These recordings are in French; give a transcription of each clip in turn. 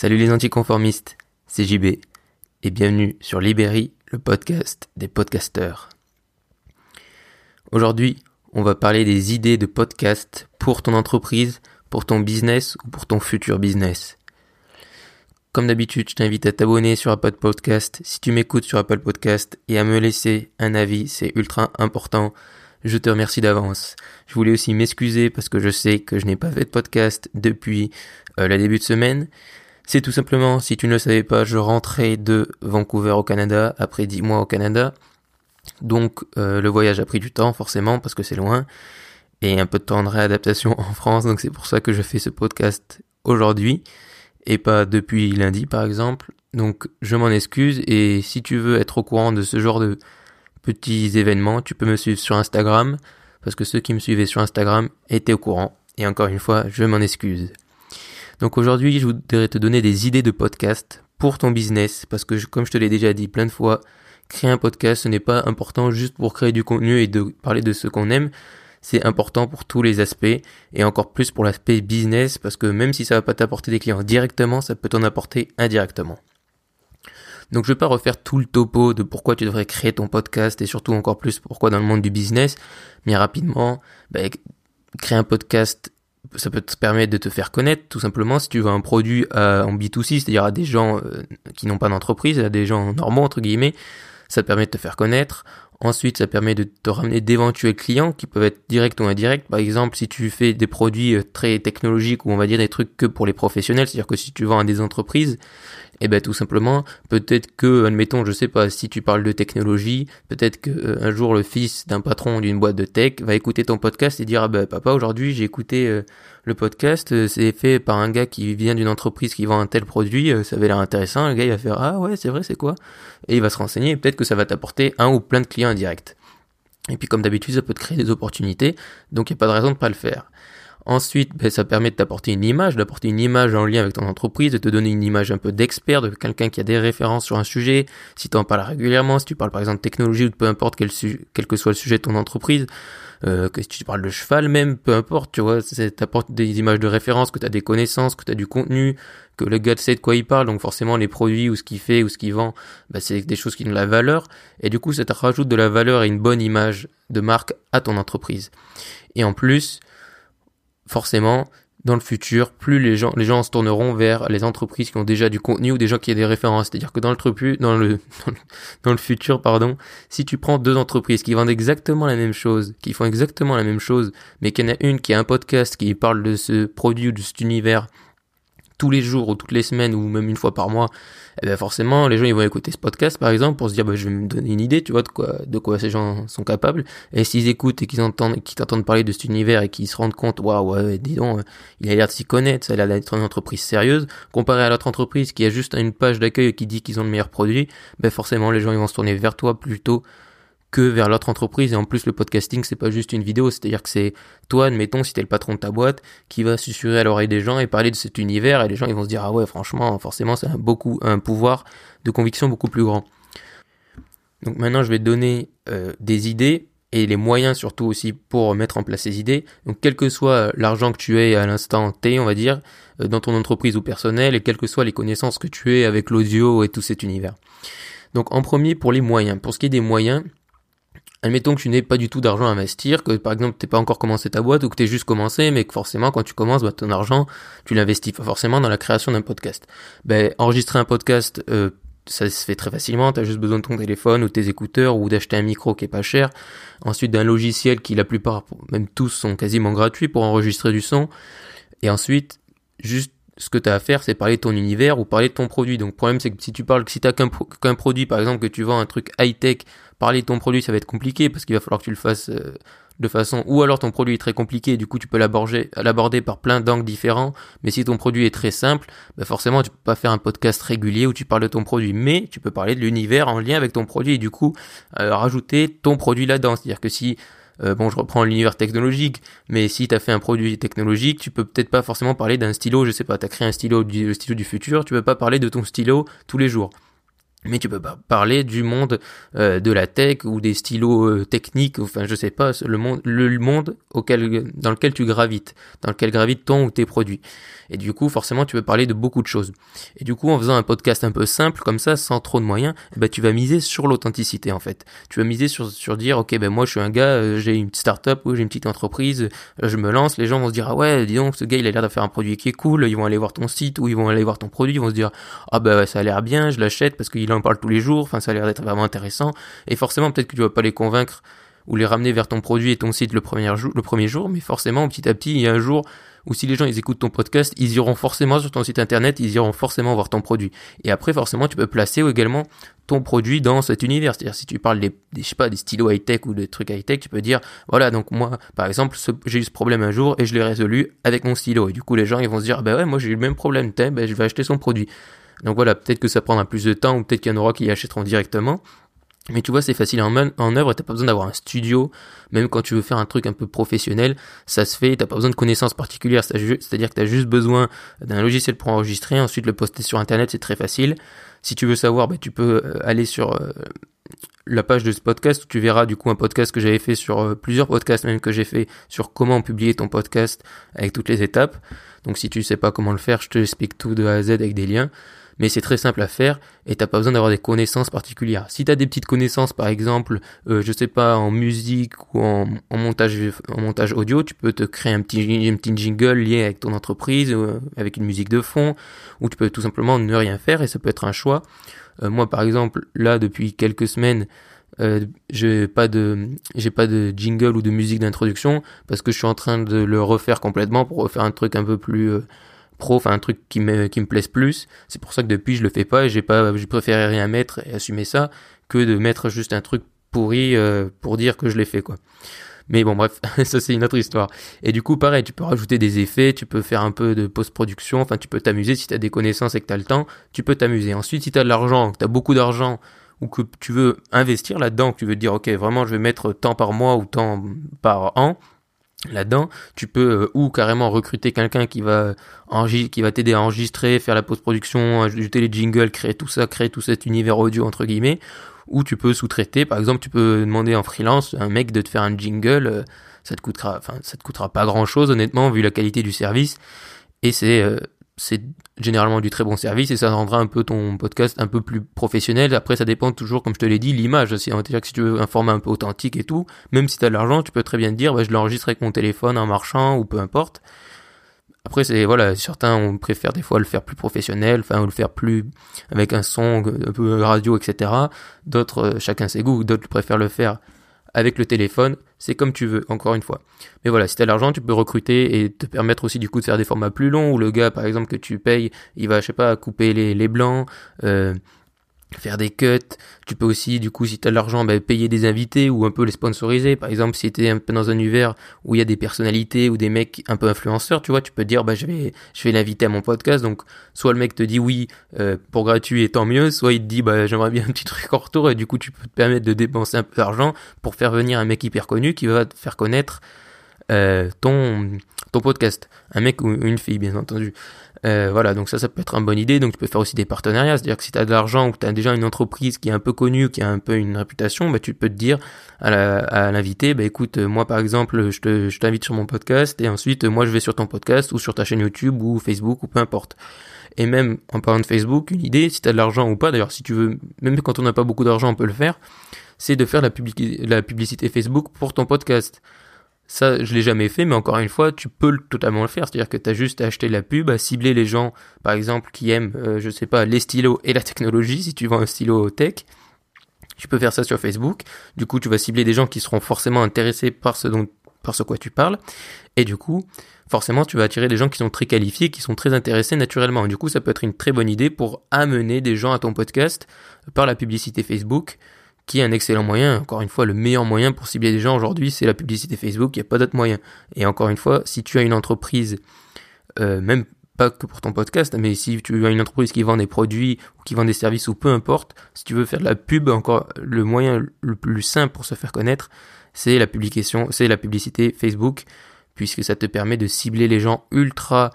Salut les anticonformistes, c'est JB et bienvenue sur Libéry, le podcast des podcasteurs. Aujourd'hui, on va parler des idées de podcast pour ton entreprise, pour ton business ou pour ton futur business. Comme d'habitude, je t'invite à t'abonner sur Apple Podcast si tu m'écoutes sur Apple Podcast et à me laisser un avis, c'est ultra important. Je te remercie d'avance. Je voulais aussi m'excuser parce que je sais que je n'ai pas fait de podcast depuis euh, le début de semaine c'est tout simplement, si tu ne le savais pas, je rentrais de Vancouver au Canada après 10 mois au Canada. Donc euh, le voyage a pris du temps forcément parce que c'est loin et un peu de temps de réadaptation en France. Donc c'est pour ça que je fais ce podcast aujourd'hui et pas depuis lundi par exemple. Donc je m'en excuse et si tu veux être au courant de ce genre de petits événements, tu peux me suivre sur Instagram parce que ceux qui me suivaient sur Instagram étaient au courant. Et encore une fois, je m'en excuse. Donc aujourd'hui, je voudrais te donner des idées de podcast pour ton business, parce que comme je te l'ai déjà dit plein de fois, créer un podcast, ce n'est pas important juste pour créer du contenu et de parler de ce qu'on aime. C'est important pour tous les aspects et encore plus pour l'aspect business parce que même si ça va pas t'apporter des clients directement, ça peut t'en apporter indirectement. Donc je vais pas refaire tout le topo de pourquoi tu devrais créer ton podcast et surtout encore plus pourquoi dans le monde du business, mais rapidement, ben, créer un podcast ça peut te permettre de te faire connaître tout simplement si tu veux un produit euh, en B2C, c'est-à-dire à des gens euh, qui n'ont pas d'entreprise, à des gens normaux entre guillemets, ça te permet de te faire connaître. Ensuite, ça permet de te ramener d'éventuels clients qui peuvent être directs ou indirects. Par exemple, si tu fais des produits euh, très technologiques ou on va dire des trucs que pour les professionnels, c'est-à-dire que si tu vends à des entreprises, eh ben tout simplement, peut-être que, admettons, je sais pas, si tu parles de technologie, peut-être que euh, un jour le fils d'un patron d'une boîte de tech va écouter ton podcast et dire ah ben papa aujourd'hui j'ai écouté euh, le podcast, euh, c'est fait par un gars qui vient d'une entreprise qui vend un tel produit, ça avait l'air intéressant, le gars il va faire ah ouais c'est vrai c'est quoi? Et il va se renseigner peut-être que ça va t'apporter un ou plein de clients indirects. Et puis comme d'habitude ça peut te créer des opportunités, donc il n'y a pas de raison de pas le faire. Ensuite, ben, ça permet de t'apporter une image, d'apporter une image en lien avec ton entreprise, de te donner une image un peu d'expert, de quelqu'un qui a des références sur un sujet. Si tu en parles régulièrement, si tu parles par exemple de technologie ou peu importe quel, quel que soit le sujet de ton entreprise, euh, que si tu parles de cheval même, peu importe, tu vois, ça t'apporte des images de référence, que tu as des connaissances, que tu as du contenu, que le gars sait de quoi il parle, donc forcément les produits ou ce qu'il fait ou ce qu'il vend, ben, c'est des choses qui ont de la valeur, et du coup ça te rajoute de la valeur et une bonne image de marque à ton entreprise. Et en plus, forcément, dans le futur, plus les gens, les gens se tourneront vers les entreprises qui ont déjà du contenu ou des gens qui ont des références. C'est-à-dire que dans le, dans le, dans le futur, pardon, si tu prends deux entreprises qui vendent exactement la même chose, qui font exactement la même chose, mais qu'il y en a une qui a un podcast qui parle de ce produit ou de cet univers tous les jours ou toutes les semaines ou même une fois par mois, eh ben forcément les gens ils vont écouter ce podcast par exemple pour se dire bah, je vais me donner une idée tu vois de quoi de quoi ces gens sont capables. Et s'ils écoutent et qu'ils entendent qu'ils t'entendent parler de cet univers et qu'ils se rendent compte waouh ouais dis donc il a l'air de s'y connaître ça a l'air d'être une entreprise sérieuse. Comparé à l'autre entreprise qui a juste une page d'accueil qui dit qu'ils ont le meilleur produit ben forcément les gens ils vont se tourner vers toi plutôt que vers l'autre entreprise. Et en plus, le podcasting, c'est pas juste une vidéo, c'est-à-dire que c'est toi, admettons, si t'es le patron de ta boîte, qui va susurrer à l'oreille des gens et parler de cet univers, et les gens, ils vont se dire, ah ouais, franchement, forcément, c'est un, beaucoup, un pouvoir de conviction beaucoup plus grand. Donc maintenant, je vais te donner euh, des idées et les moyens surtout aussi pour mettre en place ces idées. Donc quel que soit l'argent que tu aies à l'instant T, on va dire, euh, dans ton entreprise ou personnel, et quelles que soient les connaissances que tu aies avec l'audio et tout cet univers. Donc en premier pour les moyens. Pour ce qui est des moyens, Admettons que tu n'aies pas du tout d'argent à investir, que par exemple t'es pas encore commencé ta boîte ou que t'es juste commencé, mais que forcément quand tu commences, bah, ton argent, tu l'investis forcément dans la création d'un podcast. Ben, enregistrer un podcast, euh, ça se fait très facilement, tu as juste besoin de ton téléphone ou tes écouteurs ou d'acheter un micro qui est pas cher. Ensuite d'un logiciel qui la plupart, même tous sont quasiment gratuits pour enregistrer du son. Et ensuite, juste ce que tu as à faire, c'est parler de ton univers ou parler de ton produit. Donc, le problème, c'est que si tu parles, si tu qu'un produit, par exemple, que tu vends un truc high-tech, parler de ton produit, ça va être compliqué parce qu'il va falloir que tu le fasses euh, de façon, ou alors ton produit est très compliqué, du coup, tu peux l'aborder, l'aborder par plein d'angles différents. Mais si ton produit est très simple, bah forcément, tu peux pas faire un podcast régulier où tu parles de ton produit. Mais tu peux parler de l'univers en lien avec ton produit et du coup, euh, rajouter ton produit là-dedans. C'est-à-dire que si euh, bon, je reprends l'univers technologique, mais si tu as fait un produit technologique, tu peux peut-être pas forcément parler d'un stylo, je sais pas, tu as créé un stylo, du, le stylo du futur, tu peux pas parler de ton stylo tous les jours. Mais tu peux pas parler du monde euh, de la tech ou des stylos euh, techniques, enfin je sais pas, le monde, le monde auquel, dans lequel tu gravites, dans lequel gravitent ton ou tes produits. Et du coup, forcément, tu peux parler de beaucoup de choses. Et du coup, en faisant un podcast un peu simple comme ça, sans trop de moyens, ben, tu vas miser sur l'authenticité en fait. Tu vas miser sur, sur dire, ok, ben moi je suis un gars, euh, j'ai une start-up ou j'ai une petite entreprise, je me lance, les gens vont se dire, ah ouais, dis donc, ce gars il a l'air de faire un produit qui est cool, ils vont aller voir ton site ou ils vont aller voir ton produit, ils vont se dire, ah ben ça a l'air bien, je l'achète parce qu'il en parle tous les jours, enfin ça a l'air d'être vraiment intéressant. Et forcément, peut-être que tu vas pas les convaincre ou les ramener vers ton produit et ton site le premier jour, le premier jour, mais forcément, petit à petit, il y a un jour où si les gens ils écoutent ton podcast, ils iront forcément sur ton site internet, ils iront forcément voir ton produit. Et après, forcément, tu peux placer également ton produit dans cet univers. C'est-à-dire, si tu parles des, je sais pas, des stylos high-tech ou des trucs high-tech, tu peux dire, voilà, donc moi, par exemple, j'ai eu ce problème un jour et je l'ai résolu avec mon stylo. Et du coup, les gens, ils vont se dire, bah ouais, moi j'ai eu le même problème, ben, je vais acheter son produit. Donc voilà, peut-être que ça prendra plus de temps ou peut-être qu'il y en aura qui achèteront directement. Mais tu vois, c'est facile en, en œuvre, t'as pas besoin d'avoir un studio, même quand tu veux faire un truc un peu professionnel, ça se fait, t'as pas besoin de connaissances particulières, c'est-à-dire que t'as juste besoin d'un logiciel pour enregistrer, ensuite le poster sur internet, c'est très facile. Si tu veux savoir, bah, tu peux euh, aller sur euh, la page de ce podcast où tu verras du coup un podcast que j'avais fait sur euh, plusieurs podcasts même que j'ai fait sur comment publier ton podcast avec toutes les étapes. Donc si tu sais pas comment le faire, je te explique tout de A à Z avec des liens mais c'est très simple à faire et t'as pas besoin d'avoir des connaissances particulières. Si t'as des petites connaissances, par exemple, euh, je sais pas, en musique ou en, montage, audio, tu peux te créer un petit, jingle lié avec ton entreprise, euh, avec une musique de fond, ou tu peux tout simplement ne rien faire et ça peut être un choix. Euh, moi, par exemple, là, depuis quelques semaines, euh, j'ai pas de jingle ou de musique d'introduction parce que je suis en train de le refaire complètement pour refaire un truc un peu plus pro, enfin un truc qui me, qui me plaise plus. C'est pour ça que depuis je le fais pas et j'ai pas, j'ai préféré rien mettre et assumer ça que de mettre juste un truc pourri euh, pour dire que je l'ai fait quoi. Mais bon bref, ça c'est une autre histoire. Et du coup pareil, tu peux rajouter des effets, tu peux faire un peu de post-production, enfin tu peux t'amuser si tu as des connaissances et que tu as le temps, tu peux t'amuser. Ensuite si tu as de l'argent, que tu as beaucoup d'argent ou que tu veux investir là-dedans, que tu veux dire OK, vraiment je vais mettre tant par mois ou tant par an, là-dedans, tu peux euh, ou carrément recruter quelqu'un qui va qui va t'aider à enregistrer, faire la post-production, ajouter les jingles, créer tout ça, créer tout cet univers audio entre guillemets, ou tu peux sous-traiter. Par exemple, tu peux demander en freelance un mec de te faire un jingle, euh, ça te coûtera, enfin ça te coûtera pas grand-chose honnêtement vu la qualité du service, et c'est euh, c'est généralement du très bon service et ça rendra un peu ton podcast un peu plus professionnel. Après, ça dépend toujours, comme je te l'ai dit, l'image. C'est-à-dire que si tu veux un format un peu authentique et tout, même si tu as de l'argent, tu peux très bien dire, bah, je l'enregistre avec mon téléphone en marchant ou peu importe. Après, c'est, voilà, certains, on préfère des fois le faire plus professionnel, enfin, ou le faire plus avec un son un peu radio, etc. D'autres, euh, chacun ses goûts, d'autres préfèrent le faire avec le téléphone, c'est comme tu veux, encore une fois. Mais voilà, si tu as l'argent, tu peux recruter et te permettre aussi du coup de faire des formats plus longs où le gars, par exemple, que tu payes, il va, je sais pas, couper les, les blancs, euh, faire des cuts. Tu peux aussi, du coup, si tu as de l'argent, bah, payer des invités ou un peu les sponsoriser. Par exemple, si tu un peu dans un univers où il y a des personnalités ou des mecs un peu influenceurs, tu vois, tu peux dire, bah, je vais, je vais l'inviter à mon podcast. Donc, soit le mec te dit oui euh, pour gratuit et tant mieux, soit il te dit, bah, j'aimerais bien un petit truc en retour et du coup, tu peux te permettre de dépenser un peu d'argent pour faire venir un mec hyper connu qui va te faire connaître euh, ton ton podcast, un mec ou une fille bien entendu. Euh, voilà, donc ça, ça peut être une bonne idée. Donc tu peux faire aussi des partenariats, c'est-à-dire que si tu as de l'argent ou que tu as déjà une entreprise qui est un peu connue, qui a un peu une réputation, bah, tu peux te dire à l'invité, bah, écoute, moi par exemple, je, te, je t'invite sur mon podcast et ensuite moi je vais sur ton podcast ou sur ta chaîne YouTube ou Facebook ou peu importe. Et même en parlant de Facebook, une idée, si tu as de l'argent ou pas, d'ailleurs si tu veux, même quand on n'a pas beaucoup d'argent, on peut le faire, c'est de faire la publicité Facebook pour ton podcast. Ça, je l'ai jamais fait, mais encore une fois, tu peux totalement le faire. C'est-à-dire que tu as juste à acheter la pub, à cibler les gens, par exemple, qui aiment, euh, je sais pas, les stylos et la technologie, si tu vends un stylo tech. Tu peux faire ça sur Facebook. Du coup, tu vas cibler des gens qui seront forcément intéressés par ce dont, par ce quoi tu parles. Et du coup, forcément, tu vas attirer des gens qui sont très qualifiés, qui sont très intéressés naturellement. Du coup, ça peut être une très bonne idée pour amener des gens à ton podcast par la publicité Facebook qui est un excellent moyen. Encore une fois, le meilleur moyen pour cibler des gens aujourd'hui, c'est la publicité Facebook. Il n'y a pas d'autre moyen. Et encore une fois, si tu as une entreprise, euh, même pas que pour ton podcast, mais si tu as une entreprise qui vend des produits ou qui vend des services ou peu importe, si tu veux faire de la pub, encore le moyen le plus simple pour se faire connaître, c'est la publication, c'est la publicité Facebook, puisque ça te permet de cibler les gens ultra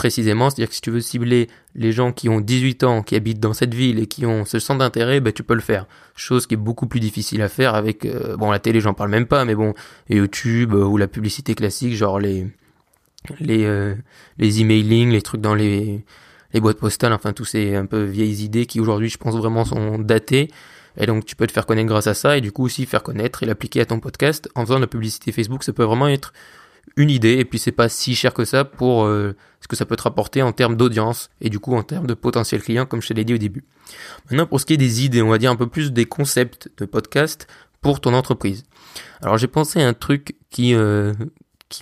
précisément. C'est-à-dire que si tu veux cibler les gens qui ont 18 ans, qui habitent dans cette ville et qui ont ce centre d'intérêt, ben, tu peux le faire. Chose qui est beaucoup plus difficile à faire avec, euh, bon, la télé, j'en parle même pas, mais bon, YouTube euh, ou la publicité classique, genre les, les, euh, les emailing, les trucs dans les, les boîtes postales, enfin, tous ces un peu vieilles idées qui aujourd'hui, je pense vraiment sont datées. Et donc, tu peux te faire connaître grâce à ça et du coup aussi faire connaître et l'appliquer à ton podcast en faisant de la publicité Facebook. Ça peut vraiment être une idée et puis c'est pas si cher que ça pour euh, ce que ça peut te rapporter en termes d'audience et du coup en termes de potentiel client comme je te l'ai dit au début. Maintenant pour ce qui est des idées, on va dire un peu plus des concepts de podcast pour ton entreprise. Alors j'ai pensé à un truc qui euh,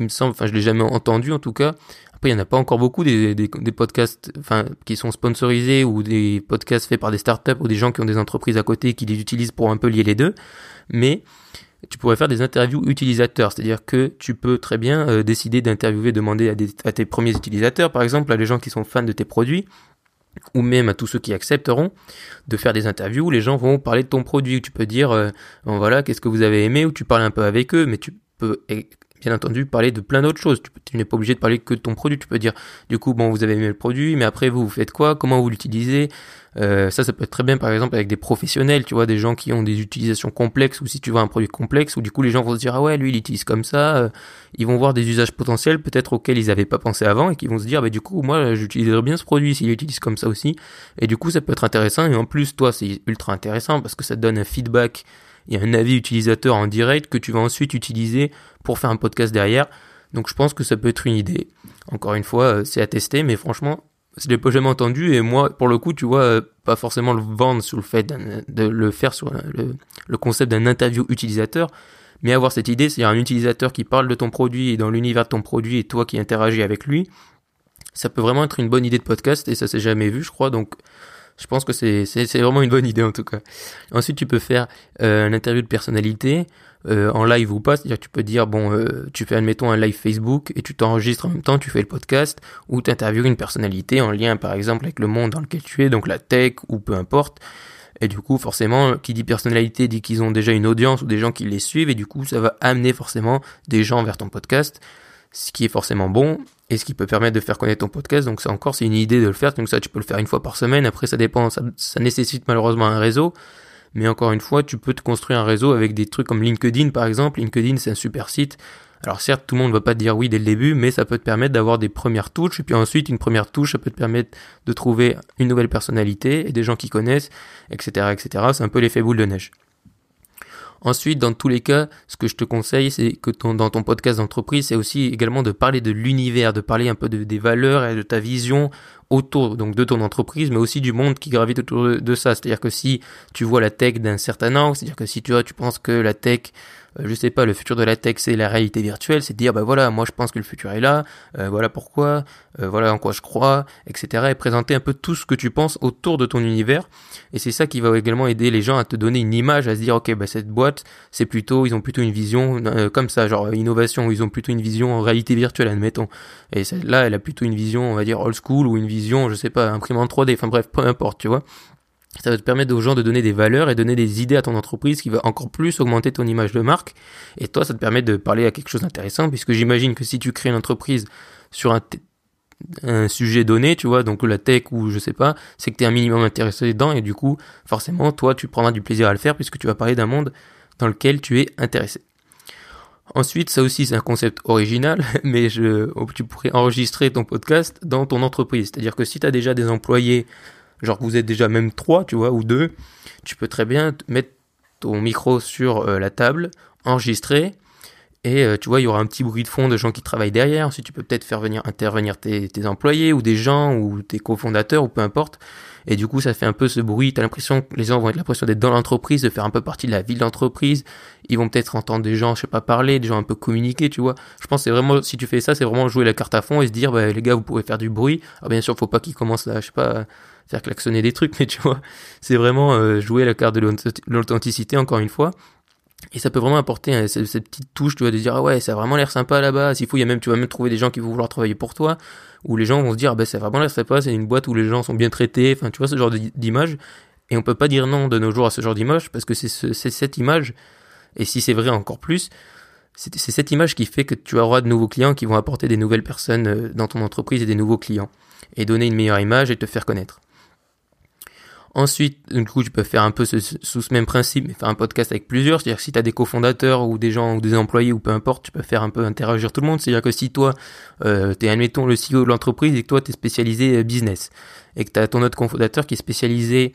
me semble, enfin je l'ai jamais entendu en tout cas. Après il y en a pas encore beaucoup des, podcasts, qui sont sponsorisés ou des podcasts faits par des startups ou des gens qui ont des entreprises à côté qui les utilisent pour un peu lier les deux. Mais tu pourrais faire des interviews utilisateurs, c'est-à-dire que tu peux très bien euh, décider d'interviewer, demander à, tes premiers utilisateurs, par exemple, à les gens qui sont fans de tes produits, ou même à tous ceux qui accepteront de faire des interviews où les gens vont parler de ton produit. Tu peux dire, euh, voilà, qu'est-ce que vous avez aimé, ou tu parles un peu avec eux, mais tu peux bien entendu parler de plein d'autres choses. Tu, n'es pas obligé de parler que de ton produit. Tu peux dire, du coup, bon, vous avez aimé le produit, mais après vous, vous faites quoi? Comment vous l'utilisez? Euh, Ça, ça peut être très bien, par exemple, avec des professionnels, tu vois, des gens qui ont des utilisations complexes, ou si tu vois un produit complexe, où du coup les gens vont se dire, ah ouais, lui, il utilise comme ça. Euh, ils vont voir des usages potentiels, peut-être auxquels ils n'avaient pas pensé avant, et qui vont se dire, bah du coup, moi, j'utiliserais bien ce produit s'il utilise comme ça aussi. Et du coup, ça peut être intéressant. Et en plus, toi, c'est ultra intéressant parce que ça te donne un feedback il y a un avis utilisateur en direct que tu vas ensuite utiliser pour faire un podcast derrière. Donc je pense que ça peut être une idée. Encore une fois, euh, c'est à tester, mais franchement, je l'ai pas jamais entendu et moi, pour le coup, tu vois, euh, pas forcément le vendre sur le fait de le faire sur le, le concept d'un interview utilisateur, mais avoir cette idée, c'est-à-dire un utilisateur qui parle de ton produit et dans l'univers de ton produit et toi qui interagis avec lui, ça peut vraiment être une bonne idée de podcast et ça s'est jamais vu, je crois. Donc je pense que c'est, vraiment une bonne idée en tout cas. Ensuite, tu peux faire euh, interview de personnalité euh, en live ou pas. C'est-à-dire tu peux dire, bon, euh, tu fais admettons un live Facebook et tu t'enregistres en même temps, tu fais le podcast ou tu interviews une personnalité en lien par exemple avec le monde dans lequel tu es, donc la tech ou peu importe. Et du coup, forcément, qui dit personnalité dit qu'ils ont déjà une audience ou des gens qui les suivent et du coup, ça va amener forcément des gens vers ton podcast ce qui est forcément bon et ce qui peut permettre de faire connaître ton podcast. Donc c'est encore c'est une idée de le faire. Donc ça tu peux le faire une fois par semaine. Après ça dépend, ça, ça nécessite malheureusement un réseau. Mais encore une fois, tu peux te construire un réseau avec des trucs comme LinkedIn par exemple. LinkedIn c'est un super site. Alors certes, tout le monde ne va pas te dire oui dès le début, mais ça peut te permettre d'avoir des premières touches, et puis ensuite une première touche, ça peut te permettre de trouver une nouvelle personnalité et des gens qui connaissent, etc., etc. C'est un peu l'effet boule de neige. Ensuite, dans tous les cas, ce que je te conseille, c'est que dans ton podcast d'entreprise, c'est aussi également de parler de l'univers, de parler un peu de, des valeurs et de ta vision autour donc de ton entreprise, mais aussi du monde qui gravite autour de, ça. C'est-à-dire que si tu vois la tech d'un certain angle, c'est-à-dire que si tu vois, tu penses que la tech euh, je sais pas, le futur de la tech c'est la réalité virtuelle, c'est de dire bah voilà, moi je pense que le futur est là, euh, voilà pourquoi, euh, voilà en quoi je crois, etc. Et présenter un peu tout ce que tu penses autour de ton univers. Et c'est ça qui va également aider les gens à te donner une image, à se dire ok bah cette boîte c'est plutôt, ils ont plutôt une vision comme ça, genre innovation, ils ont plutôt une vision en réalité virtuelle, admettons. Et celle-là, elle a plutôt une vision, on va dire old school ou une vision, je sais pas, imprimante 3D, enfin bref, peu importe, tu vois. Ça va te permettre aux gens de donner des valeurs et donner des idées à ton entreprise qui va encore plus augmenter ton image de marque. Et toi, ça te permet de parler à quelque chose d'intéressant puisque j'imagine que si tu crées une entreprise sur un, un sujet donné, tu vois, donc la tech ou je sais pas, c'est que tu es un minimum intéressé dedans et du coup, forcément, toi, tu prendras du plaisir à le faire puisque tu vas parler d'un monde dans lequel tu es intéressé. Ensuite, ça aussi c'est un concept original, mais je, tu pourrais enregistrer ton podcast dans ton entreprise. C'est-à-dire que si tu as déjà des employés genre que vous êtes déjà même trois, tu vois, ou deux, tu peux très bien mettre ton micro sur euh, la table, enregistrer, et euh, tu vois, il y aura un petit bruit de fond de gens qui travaillent derrière. Ensuite, tu peux peut-être faire venir intervenir tes, tes, employés ou des gens ou tes cofondateurs ou peu importe. Et du coup, ça fait un peu ce bruit. T'as l'impression que les gens vont être l'impression d'être dans l'entreprise, de faire un peu partie de la vie de l'entreprise. Ils vont peut-être entendre des gens, je sais pas, parler, des gens un peu communiquer, tu vois. Je pense que c'est vraiment, si tu fais ça, c'est vraiment jouer la carte à fond et se dire, bah, les gars, vous pouvez faire du bruit. Alors bien sûr, faut pas qu'ils commencent à, je sais pas, faire klaxonner des trucs, mais tu vois, c'est vraiment euh, jouer la carte de l'authenticité encore une fois. Et ça peut vraiment apporter cette, petite touche, tu vois, de dire ah ouais, ça a vraiment l'air sympa là-bas. S'il faut, il y a même, tu vas même trouver des gens qui vont vouloir travailler pour toi, ou les gens vont se dire ah ben ça a vraiment l'air sympa, c'est une boîte où les gens sont bien traités. Enfin, tu vois ce genre d'image. Et on peut pas dire non de nos jours à ce genre d'image parce que c'est cette image. Et si c'est vrai encore plus, c'est cette image qui fait que tu auras de nouveaux clients qui vont apporter des nouvelles personnes euh, dans ton entreprise et des nouveaux clients et donner une meilleure image et te faire connaître. Ensuite, du coup, tu peux faire un peu sous ce même principe, mais faire un podcast avec plusieurs. C'est-à-dire que si tu as des cofondateurs ou des gens ou des employés ou peu importe, tu peux faire un peu interagir tout le monde. C'est-à-dire que si toi, euh, tu es, admettons, le CEO de l'entreprise et que toi, tu es spécialisé euh, business et que tu as ton autre cofondateur qui est spécialisé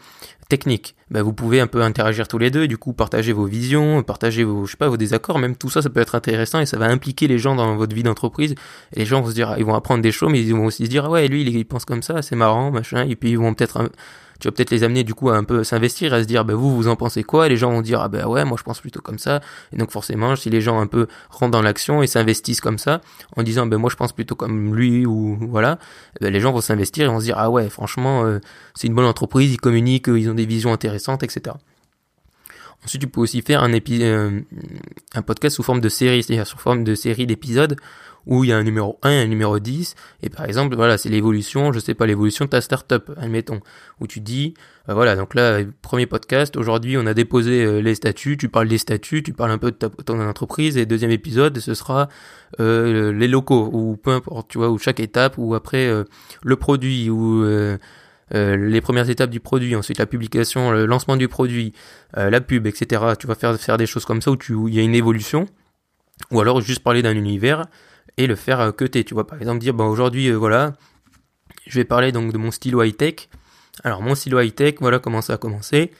technique, bah, vous pouvez un peu interagir tous les deux du coup partager vos visions, partager vos, je sais pas, vos désaccords, même tout ça, ça peut être intéressant et ça va impliquer les gens dans votre vie d'entreprise. Et les gens vont se dire, ils vont apprendre des choses, mais ils vont aussi se dire, ah ouais, lui, il pense comme ça, c'est marrant, machin, et puis ils vont peut-être tu vas peut-être les amener du coup à un peu s'investir, à se dire bah vous vous en pensez quoi? Les gens vont dire ah bah ouais moi je pense plutôt comme ça. Et donc forcément si les gens un peu rentrent dans l'action et s'investissent comme ça en disant ben moi je pense plutôt comme lui ou voilà, ben, les gens vont s'investir et vont se dire ah ouais franchement euh, c'est une bonne entreprise, ils communiquent, ils ont des visions intéressantes etc. Ensuite, tu peux aussi faire un, euh, un podcast sous forme de série, c'est-à-dire sous forme de série d'épisodes où il y a un numéro 1 et un numéro 10, et par exemple, voilà, c'est l'évolution, je sais pas, l'évolution de ta startup, admettons, où tu dis, euh, voilà, donc là, premier podcast, aujourd'hui on a déposé euh, les statuts, tu parles des statuts, tu parles un peu de ton entreprise, et deuxième épisode, ce sera euh, les locaux, ou peu importe, tu vois, ou chaque étape, ou après le produit, ou... les premières étapes du produit, ensuite la publication, le lancement du produit, la pub, etc. Tu vas faire faire des choses comme ça où il y a une évolution, ou alors juste parler d'un univers et le faire euh, que t'es. Tu vois, par exemple, dire, bon, aujourd'hui, euh, voilà, je vais parler donc de mon stylo high-tech. Alors, mon stylo high-tech, voilà comment ça a commencé.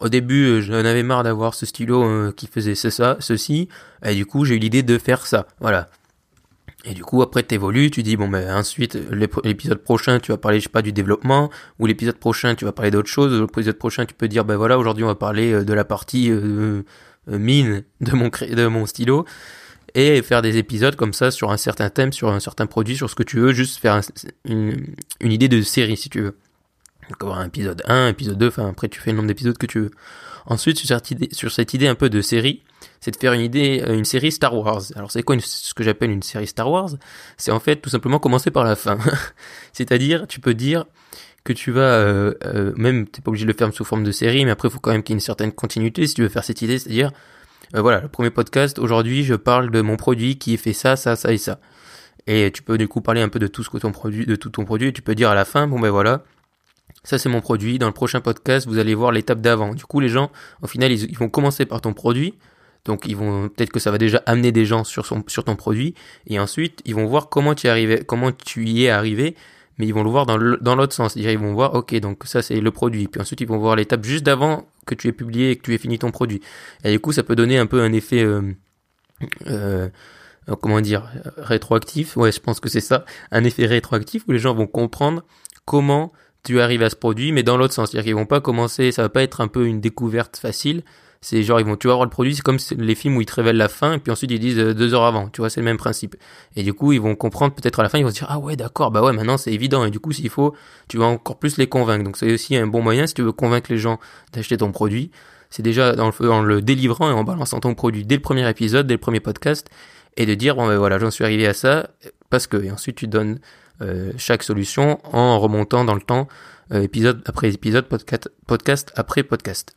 Au début, euh, j'en avais marre d'avoir ce stylo qui faisait ça, ceci, et du coup, j'ai eu l'idée de faire ça. Voilà. Et du coup, après, t'évolues, tu dis, bon, ben, ensuite, l'épisode prochain, tu vas parler, je sais pas, du développement, ou l'épisode prochain, tu vas parler d'autre chose, l'épisode prochain, tu peux dire, ben voilà, aujourd'hui, on va parler de la partie mine de mon, de mon stylo et faire des épisodes comme ça sur un certain thème, sur un certain produit, sur ce que tu veux, juste faire une, idée de série si tu veux. Donc avoir un épisode 1, épisode 2, enfin après tu fais le nombre d'épisodes que tu veux. Ensuite sur cette idée, un peu de série, c'est de faire une idée, euh, une série Star Wars. Alors c'est quoi ce que j'appelle une série Star Wars? C'est en fait tout simplement commencer par la fin. C'est-à-dire tu peux dire que tu vas euh, euh, même t'es pas obligé de le faire sous forme de série, mais après il faut quand même qu'il y ait une certaine continuité si tu veux faire cette idée, c'est-à-dire euh, voilà, le premier podcast, aujourd'hui je parle de mon produit qui fait ça, ça, ça et ça. Et tu peux du coup parler un peu de tout ce que ton produit, de tout ton produit, et tu peux dire à la fin, bon ben voilà, ça c'est mon produit, dans le prochain podcast vous allez voir l'étape d'avant. Du coup les gens, au final, ils, vont commencer par ton produit, donc ils vont peut-être que ça va déjà amener des gens sur son sur ton produit et ensuite ils vont voir comment tu arrivé, comment tu y es arrivé mais ils vont le voir dans l'autre sens. Ils vont voir, ok, donc ça c'est le produit. Puis ensuite, ils vont voir l'étape juste d'avant que tu aies publié et que tu aies fini ton produit. Et du coup, ça peut donner un peu un effet, euh, euh, comment dire, rétroactif. Ouais, je pense que c'est ça, un effet rétroactif où les gens vont comprendre comment tu arrives à ce produit, mais dans l'autre sens. C'est-à-dire qu'ils vont pas commencer, ça va pas être un peu une découverte facile, c'est genre, ils vont, tu vas voir le produit, c'est comme les films où ils te révèlent la fin, et puis ensuite ils disent euh, deux heures avant. Tu vois, c'est le même principe. Et du coup, ils vont comprendre peut-être à la fin, ils vont se dire, ah ouais, d'accord, bah ouais, maintenant c'est évident. Et du coup, s'il faut, tu vas encore plus les convaincre. Donc c'est aussi un bon moyen si tu veux convaincre les gens d'acheter ton produit. C'est déjà dans le, en le délivrant et en balançant ton produit dès le premier épisode, dès le premier podcast, et de dire, bon ben voilà, j'en suis arrivé à ça, parce que, et ensuite tu donnes euh, chaque solution en remontant dans le temps, euh, épisode après épisode, podcast, podcast après podcast.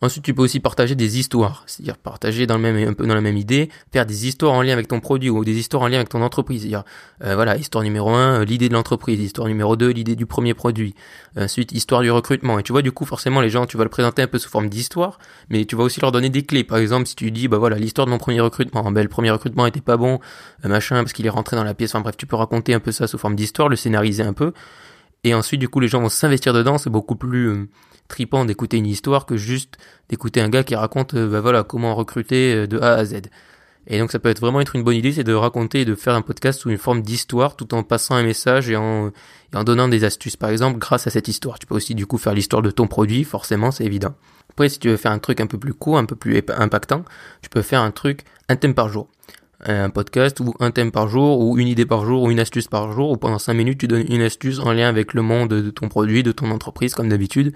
Ensuite, tu peux aussi partager des histoires, c'est-à-dire partager dans le même, un peu dans la même idée, faire des histoires en lien avec ton produit ou des histoires en lien avec ton entreprise. C'est-à-dire, euh, voilà, histoire numéro 1, euh, l'idée de l'entreprise, histoire numéro 2, l'idée du premier produit. Ensuite, histoire du recrutement. Et tu vois, du coup, forcément, les gens, tu vas le présenter un peu sous forme d'histoire, mais tu vas aussi leur donner des clés. Par exemple, si tu dis, bah voilà, l'histoire de mon premier recrutement. Ben, le premier recrutement était pas bon, euh, machin, parce qu'il est rentré dans la pièce. Enfin bref, tu peux raconter un peu ça sous forme d'histoire, le scénariser un peu. Et ensuite, du coup, les gens vont s'investir dedans. C'est beaucoup plus tripant d'écouter une histoire que juste d'écouter un gars qui raconte euh, bah voilà comment recruter euh, de A à Z. Et donc ça peut être vraiment être une bonne idée, c'est de raconter et de faire un podcast sous une forme d'histoire tout en passant un message et en, et en donnant des astuces. Par exemple, grâce à cette histoire, tu peux aussi du coup faire l'histoire de ton produit, forcément, c'est évident. Après, si tu veux faire un truc un peu plus court, un peu plus impactant, tu peux faire un truc un thème par jour un podcast ou un thème par jour ou une idée par jour ou une astuce par jour ou pendant 5 minutes tu donnes une astuce en lien avec le monde de ton produit, de ton entreprise comme d'habitude.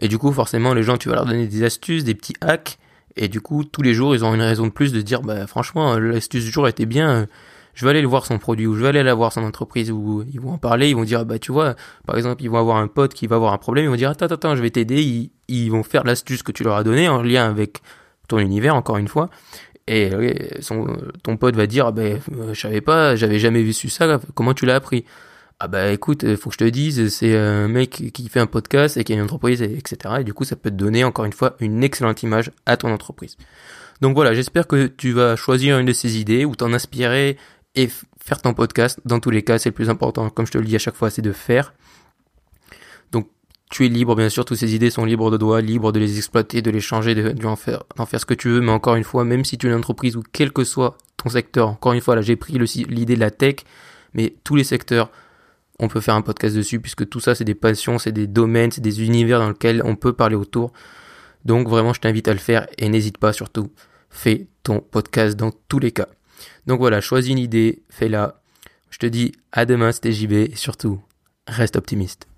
Et du coup forcément les gens tu vas leur donner des astuces, des petits hacks. Et du coup tous les jours ils ont une raison de plus de dire bah franchement l'astuce du jour était bien, je vais aller le voir son produit ou je vais aller la voir son entreprise ou ils vont en parler, ils vont dire bah tu vois par exemple ils vont avoir un pote qui va avoir un problème, ils vont dire attends attends je vais t'aider, ils vont faire l'astuce que tu leur as donnée en lien avec ton univers encore une fois Et son, ton pote va dire, ah ben, je savais pas, j'avais jamais vu ça, comment tu l'as appris? Ah bah écoute, il faut que je te dise, c'est un mec qui fait un podcast et qui a une entreprise, etc. Et du coup, ça peut te donner encore une fois une excellente image à ton entreprise. Donc voilà, j'espère que tu vas choisir une de ces idées ou t'en inspirer et faire ton podcast. Dans tous les cas, c'est le plus important, comme je te le dis à chaque fois, c'est de faire. Tu es libre, bien sûr, toutes ces idées sont libres de doigts, libres de les exploiter, de les changer, d'en faire, d'en faire ce que tu veux. Mais encore une fois, même si tu es une entreprise ou quel que soit ton secteur, encore une fois, là j'ai pris l'idée de la tech, mais tous les secteurs, on peut faire un podcast dessus puisque tout ça c'est des passions, c'est des domaines, c'est des univers dans lesquels on peut parler autour. Donc vraiment je t'invite à le faire et n'hésite pas surtout, fais ton podcast dans tous les cas. Donc voilà, choisis une idée, fais-la. Je te dis à demain c'était JB et surtout reste optimiste.